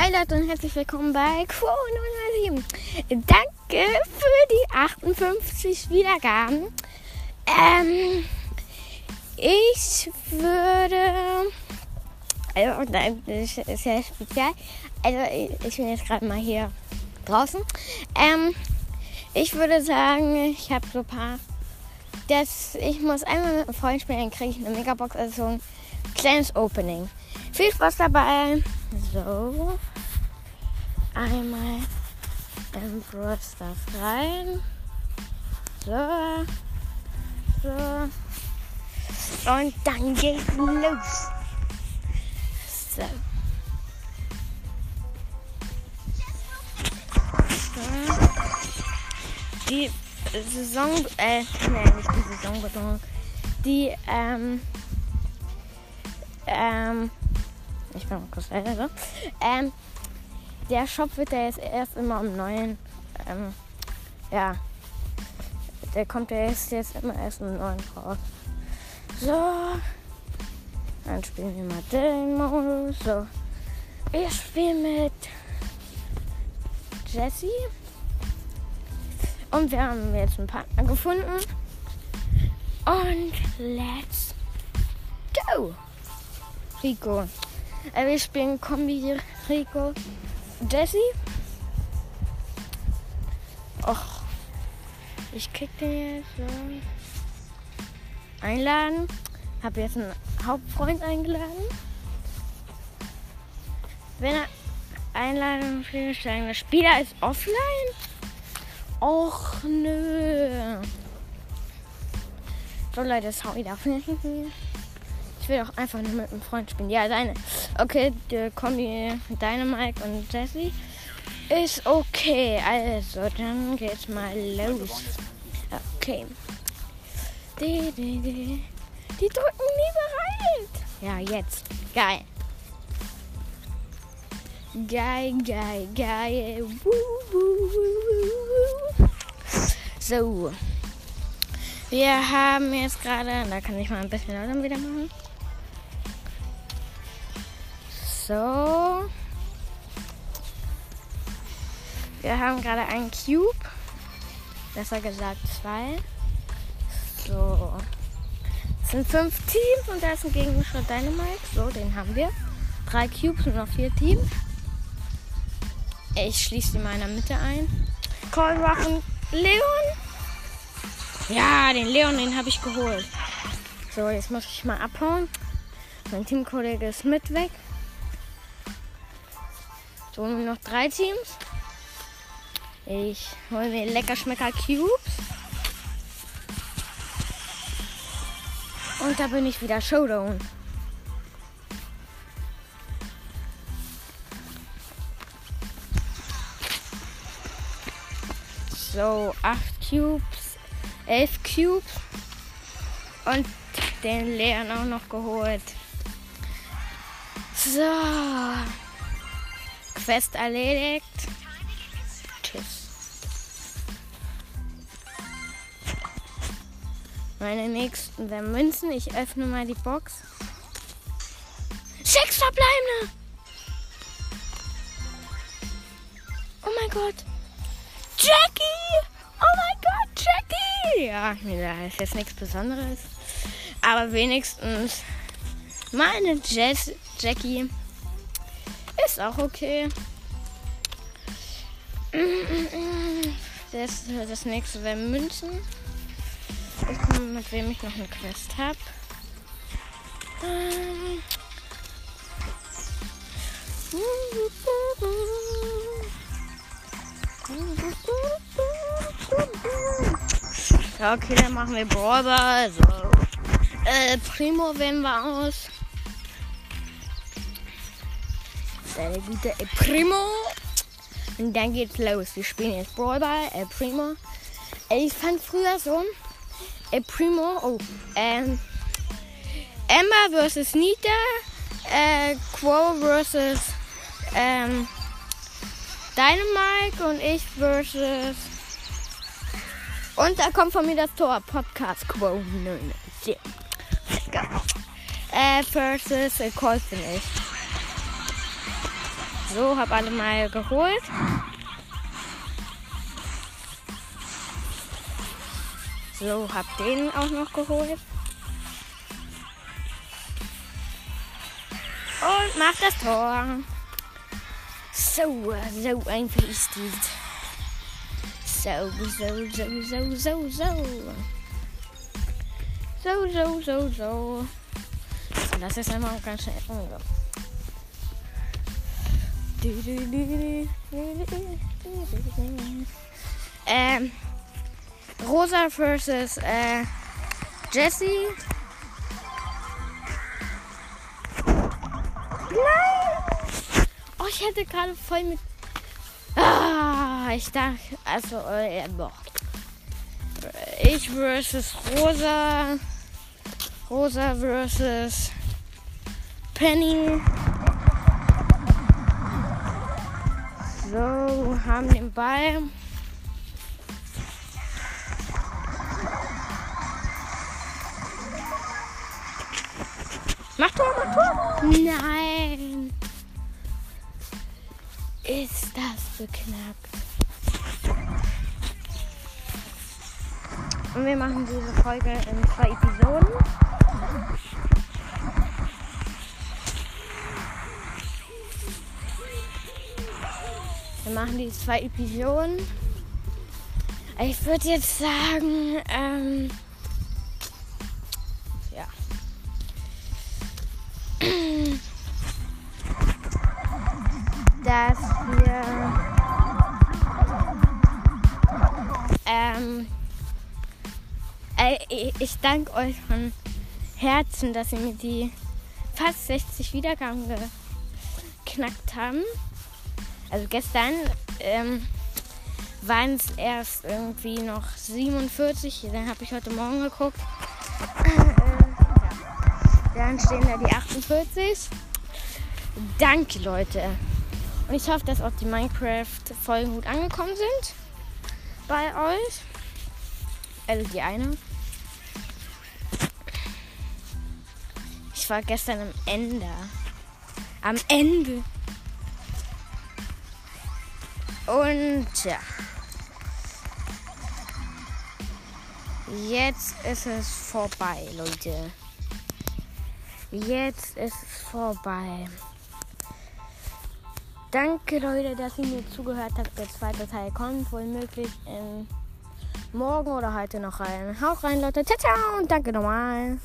Hi Leute und herzlich willkommen bei Quo 007. Danke für die 58 Wiedergaben. Ähm, ich würde. Also, das ist sehr speziell. Also, ich bin jetzt gerade mal hier draußen. Ähm, ich würde sagen, ich habe so ein paar. Das, ich muss einmal mit einem Freund spielen, dann kriege ich eine Megabox, also so ein kleines Opening. Viel Spaß dabei. So. Einmal in Brawl Stars rein. So. So. Und dann geht's los. So. so. Die Saison, äh, nein, nicht die Saisonbetonung. Die, ähm, ähm, ich bin mal kurz leise. Ähm, der Shop wird ja jetzt erst immer am neuen, ähm, ja, der kommt ja jetzt, jetzt immer erst im neuen raus. So, dann spielen wir mal den Modus. So, wir spielen mit Jessie. Und wir haben jetzt einen Partner gefunden. Und let's go! Rico. Äh, wir spielen Kombi Rico Jesse. Och. Ich krieg den jetzt so. Einladen. Hab jetzt einen Hauptfreund eingeladen. Wenn er Einladung stellen, der Spieler ist offline. Och nö. So Leute, wieder auf. Ich will auch einfach nur mit einem Freund spielen. Ja, deine. Okay, der Kombi Dynamite und Jesse ist okay. Also, dann geht's mal los. Okay. Die, die, die. die drücken nie bereit. Ja, jetzt. Geil. Geil, geil, geil. Woo, woo, woo, so. Wir haben jetzt gerade, da kann ich mal ein bisschen lauter wieder machen. So. Wir haben gerade einen Cube. Besser gesagt zwei. So. Es sind fünf Teams und da ist ein Gegenschritt Dynamite. So, den haben wir. Drei Cubes und noch vier Teams. Ich schließe die mal in der Mitte ein. Call Rock Leon. Ja, den Leon, den habe ich geholt. So, jetzt muss ich mal abhauen. Mein Teamkollege ist mit weg. So, noch drei Teams. Ich hole mir lecker Schmecker Cubes. Und da bin ich wieder Showdown. So, 8 Cubes, 11 Cubes und den Leeren auch noch geholt. So. Quest erledigt. Tschüss. Meine nächsten wären Münzen. Ich öffne mal die Box. Sechs verbleibende! Oh mein Gott! Jackie! Oh mein Gott, Jackie! Ja, da ist jetzt nichts Besonderes. Aber wenigstens meine Jess Jackie ist auch okay. Das, das nächste wäre Münzen. Ich gucke, mit wem ich noch eine Quest habe. Ähm. Okay, dann machen wir Brawler. Also, äh, Primo wählen wir aus. Der gute El Primo. Und dann geht's los. Wir spielen jetzt Brawlball, El Primo. Ich fand früher so, El Primo, oh, ähm, Emma vs. Nita, äh, Quo vs. Ähm, Dynamite und ich versus. Und da kommt von mir das Tor. Podcast Quo. Nein, Äh, versus äh, Colt bin ich. So, hab alle mal geholt. So, hab den auch noch geholt. Und mach das Tor. So, so einfach ist dies. So, so, so, so, so, so. So, so, so, so. Das ist immer ganz schnell. Ähm, Rosa versus äh, Jesse. Nein! Oh, ich hätte gerade voll mit. Ah, ich dachte, also, äh, boah. Ich versus Rosa. Rosa versus Penny. So, haben den Ball. Mach Tor, mach Tor. Nein. Ist das beknackt. Und wir machen diese Folge in zwei Episoden. Wir machen die zwei Episoden. Ich würde jetzt sagen, ähm, ja. Dass wir ähm, äh, ich danke euch von Herzen, dass ihr mir die fast 60 Wiedergaben geknackt haben. Also gestern ähm, waren es erst irgendwie noch 47. Dann habe ich heute Morgen geguckt. Äh. Dann stehen da die 48. Danke, Leute. Und ich hoffe, dass auch die Minecraft-Folgen gut angekommen sind bei euch. Also die eine. Ich war gestern am Ende. Am Ende. Und ja. Jetzt ist es vorbei, Leute. Jetzt ist es vorbei. Danke, Leute, dass ihr mir zugehört habt. Der zweite Teil kommt wohl möglich in morgen oder heute noch rein. Hau rein, Leute. Ciao, ciao und danke nochmal.